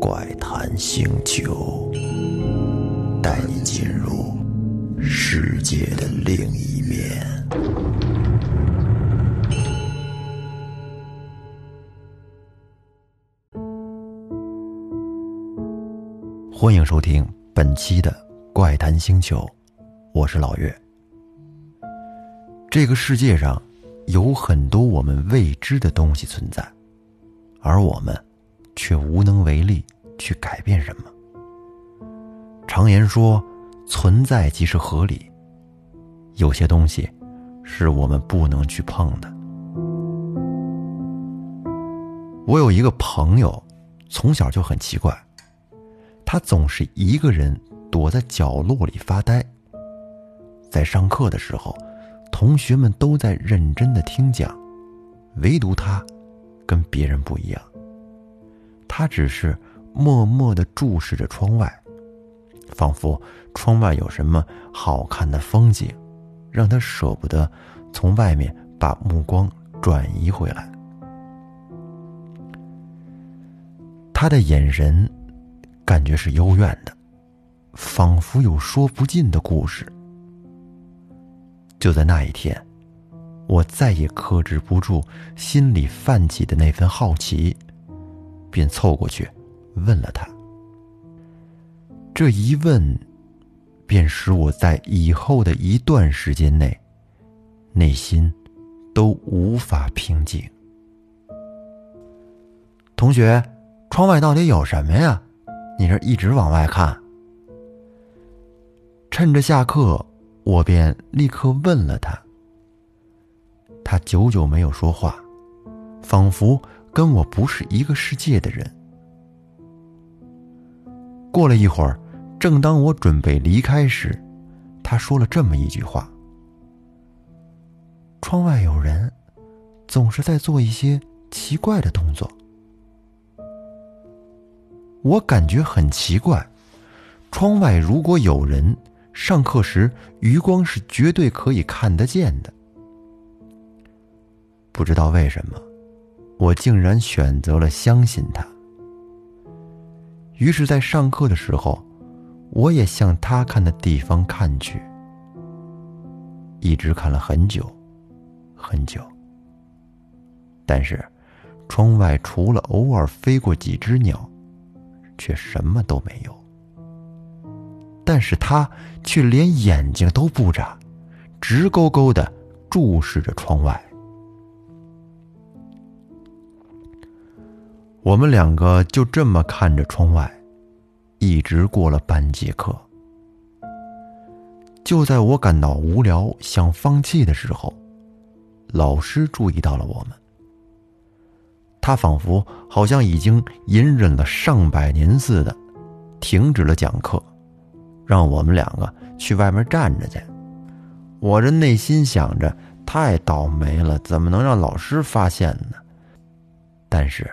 怪谈星球，带你进入世界的另一面。欢迎收听本期的怪谈星球，我是老岳。这个世界上有很多我们未知的东西存在，而我们却无能为力去改变什么。常言说，存在即是合理。有些东西是我们不能去碰的。我有一个朋友，从小就很奇怪，他总是一个人躲在角落里发呆。在上课的时候。同学们都在认真的听讲，唯独他，跟别人不一样。他只是默默的注视着窗外，仿佛窗外有什么好看的风景，让他舍不得从外面把目光转移回来。他的眼神，感觉是幽怨的，仿佛有说不尽的故事。就在那一天，我再也克制不住心里泛起的那份好奇，便凑过去问了他。这一问，便使我在以后的一段时间内，内心都无法平静。同学，窗外到底有什么呀？你这一直往外看。趁着下课。我便立刻问了他，他久久没有说话，仿佛跟我不是一个世界的人。过了一会儿，正当我准备离开时，他说了这么一句话：“窗外有人，总是在做一些奇怪的动作。”我感觉很奇怪，窗外如果有人。上课时，余光是绝对可以看得见的。不知道为什么，我竟然选择了相信他。于是，在上课的时候，我也向他看的地方看去，一直看了很久，很久。但是，窗外除了偶尔飞过几只鸟，却什么都没有。但是他却连眼睛都不眨，直勾勾的注视着窗外。我们两个就这么看着窗外，一直过了半节课。就在我感到无聊、想放弃的时候，老师注意到了我们。他仿佛好像已经隐忍了上百年似的，停止了讲课。让我们两个去外面站着去。我这内心想着，太倒霉了，怎么能让老师发现呢？但是，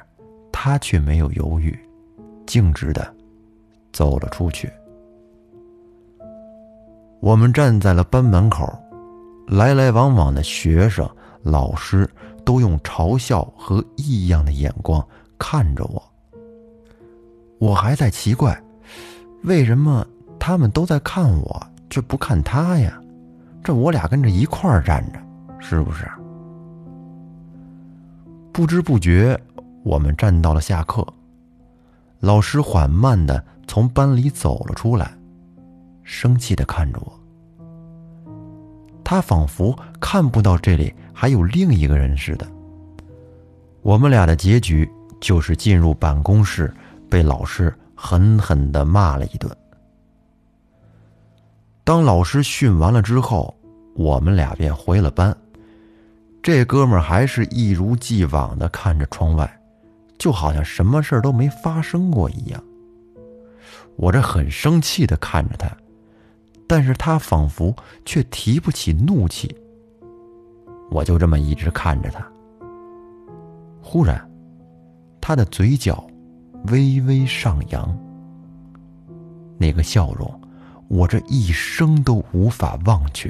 他却没有犹豫，径直的走了出去。我们站在了班门口，来来往往的学生、老师都用嘲笑和异样的眼光看着我。我还在奇怪，为什么？他们都在看我，却不看他呀！这我俩跟着一块儿站着，是不是？不知不觉，我们站到了下课。老师缓慢的从班里走了出来，生气的看着我。他仿佛看不到这里还有另一个人似的。我们俩的结局就是进入办公室，被老师狠狠的骂了一顿。当老师训完了之后，我们俩便回了班。这哥们儿还是一如既往的看着窗外，就好像什么事都没发生过一样。我这很生气的看着他，但是他仿佛却提不起怒气。我就这么一直看着他。忽然，他的嘴角微微上扬，那个笑容。我这一生都无法忘却，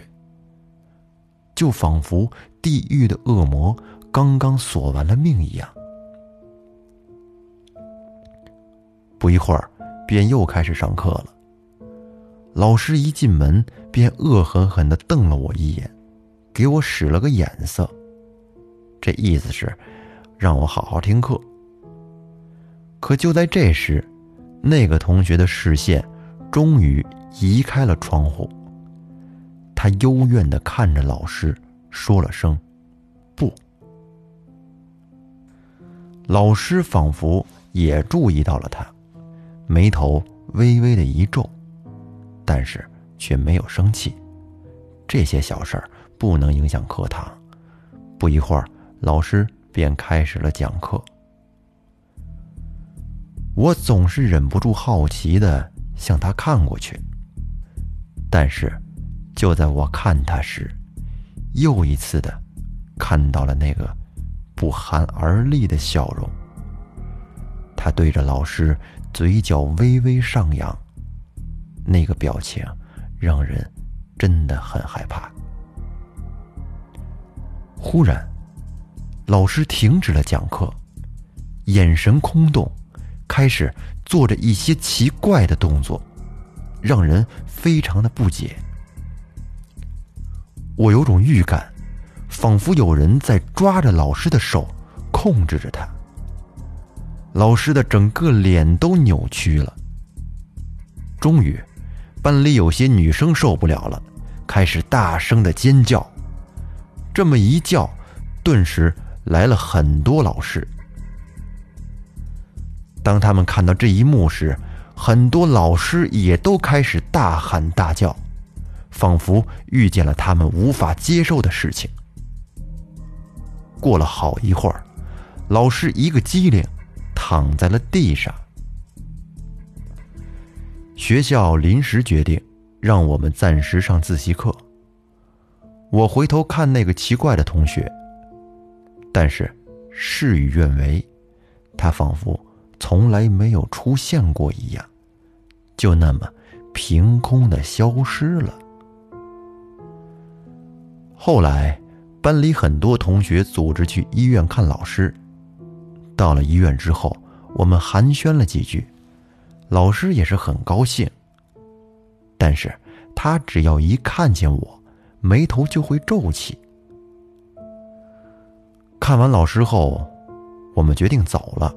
就仿佛地狱的恶魔刚刚索完了命一样。不一会儿，便又开始上课了。老师一进门便恶狠狠地瞪了我一眼，给我使了个眼色，这意思是让我好好听课。可就在这时，那个同学的视线终于移开了窗户。他幽怨地看着老师，说了声“不”。老师仿佛也注意到了他，眉头微微的一皱，但是却没有生气。这些小事儿不能影响课堂。不一会儿，老师便开始了讲课。我总是忍不住好奇的向他看过去，但是，就在我看他时，又一次的看到了那个不寒而栗的笑容。他对着老师嘴角微微上扬，那个表情让人真的很害怕。忽然，老师停止了讲课，眼神空洞。开始做着一些奇怪的动作，让人非常的不解。我有种预感，仿佛有人在抓着老师的手，控制着他。老师的整个脸都扭曲了。终于，班里有些女生受不了了，开始大声的尖叫。这么一叫，顿时来了很多老师。当他们看到这一幕时，很多老师也都开始大喊大叫，仿佛遇见了他们无法接受的事情。过了好一会儿，老师一个机灵，躺在了地上。学校临时决定让我们暂时上自习课。我回头看那个奇怪的同学，但是事与愿违，他仿佛……从来没有出现过一样，就那么凭空的消失了。后来，班里很多同学组织去医院看老师。到了医院之后，我们寒暄了几句，老师也是很高兴。但是他只要一看见我，眉头就会皱起。看完老师后，我们决定走了。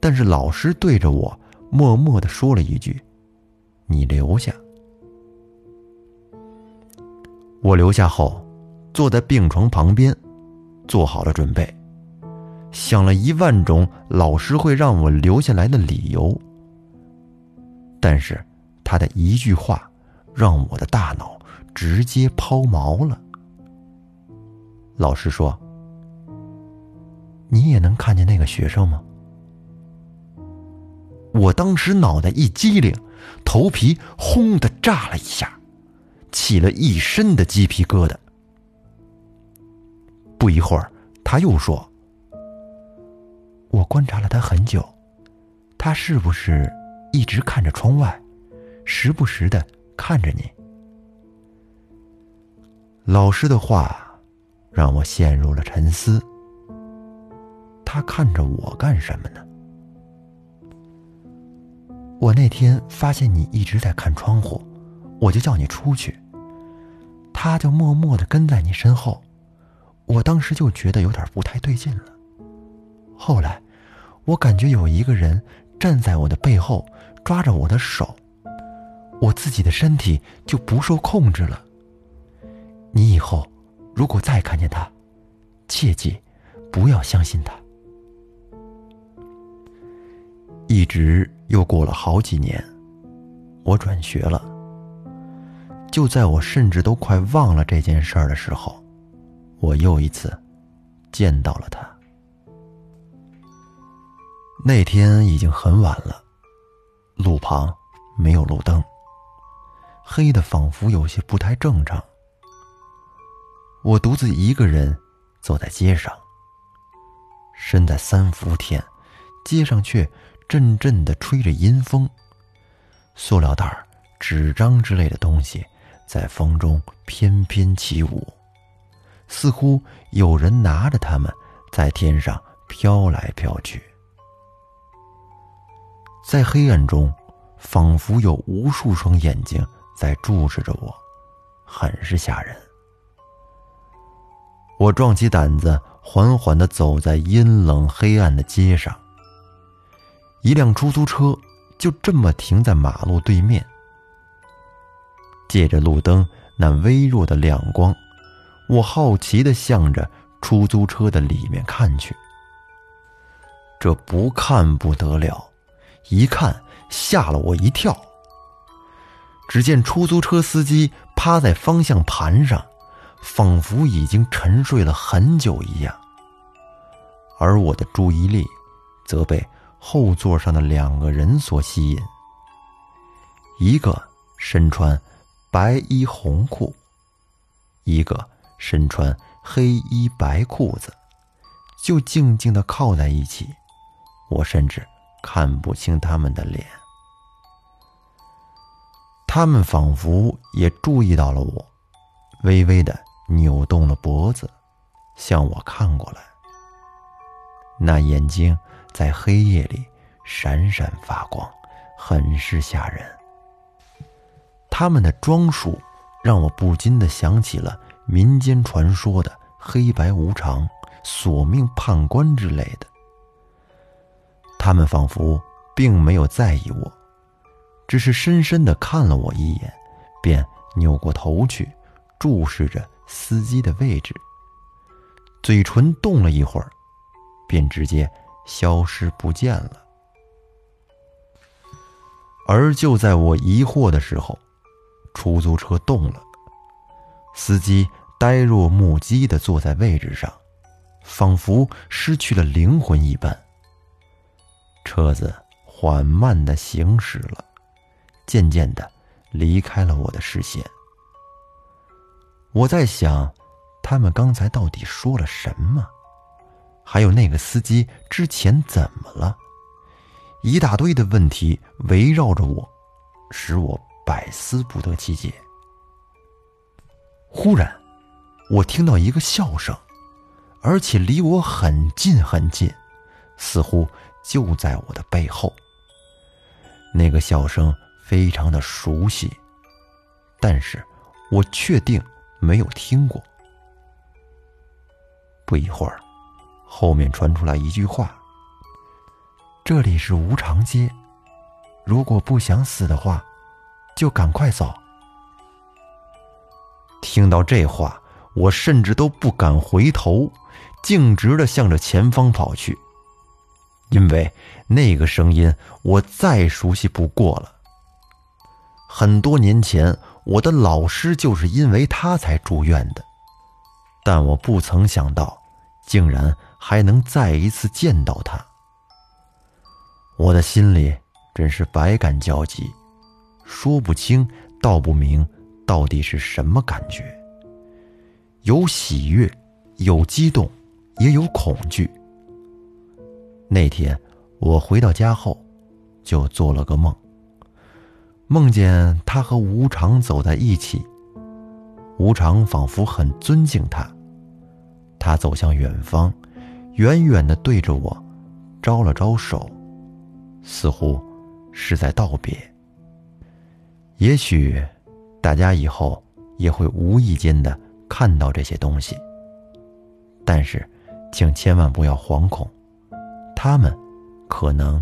但是老师对着我默默的说了一句：“你留下。”我留下后，坐在病床旁边，做好了准备，想了一万种老师会让我留下来的理由。但是他的一句话，让我的大脑直接抛锚了。老师说：“你也能看见那个学生吗？”我当时脑袋一激灵，头皮轰的炸了一下，起了一身的鸡皮疙瘩。不一会儿，他又说：“观察了他很久，他是不是一直看着窗外，时不时的看着你？”老师的话让我陷入了沉思。他看着我干什么呢？我那天发现你一直在看窗户，我就叫你出去。他就默默的跟在你身后，我当时就觉得有点不太对劲了。后来，我感觉有一个人站在我的背后，抓着我的手，我自己的身体就不受控制了。你以后如果再看见他，切记不要相信他。一直又过了好几年，我转学了。就在我甚至都快忘了这件事儿的时候，我又一次见到了他。那天已经很晚了，路旁没有路灯，黑的仿佛有些不太正常。我独自一个人走在街上，身在三伏天，街上却……阵阵的吹着阴风，塑料袋、纸张之类的东西在风中翩翩起舞，似乎有人拿着它们在天上飘来飘去。在黑暗中，仿佛有无数双眼睛在注视着我，很是吓人。我壮起胆子，缓缓地走在阴冷黑暗的街上。一辆出租车就这么停在马路对面，借着路灯那微弱的亮光，我好奇地向着出租车的里面看去。这不看不得了，一看吓了我一跳。只见出租车司机趴在方向盘上。仿佛已经沉睡了很久一样，而我的注意力则被后座上的两个人所吸引。一个身穿白衣红裤，一个身穿黑衣白裤子，就静静的靠在一起，我甚至看不清他们的脸。他们仿佛也注意到了我，微微的。扭动了脖子，向我看过来。那眼睛在黑夜里闪闪发光，很是吓人。他们的装束让我不禁的想起了民间传说的黑白无常、索命判官之类的。他们仿佛并没有在意我，只是深深的看了我一眼，便扭过头去，注视着。司机的位置，嘴唇动了一会儿，便直接消失不见了。而就在我疑惑的时候，出租车动了，司机呆若木鸡的坐在位置上，仿佛失去了灵魂一般。车子缓慢的行驶了，渐渐的离开了我的视线。我在想，他们刚才到底说了什么？还有那个司机之前怎么了？一大堆的问题围绕着我，使我百思不得其解。忽然，我听到一个笑声，而且离我很近很近，似乎就在我的背后。那个笑声非常的熟悉，但是我确定。没有听过。不一会儿，后面传出来一句话：“这里是无常街，如果不想死的话，就赶快走。”听到这话，我甚至都不敢回头，径直的向着前方跑去，因为那个声音我再熟悉不过了。很多年前。我的老师就是因为他才住院的，但我不曾想到，竟然还能再一次见到他。我的心里真是百感交集，说不清道不明，到底是什么感觉？有喜悦，有激动，也有恐惧。那天我回到家后，就做了个梦。梦见他和无常走在一起，无常仿佛很尊敬他。他走向远方，远远的对着我招了招手，似乎是在道别。也许大家以后也会无意间的看到这些东西，但是请千万不要惶恐，他们可能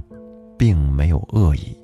并没有恶意。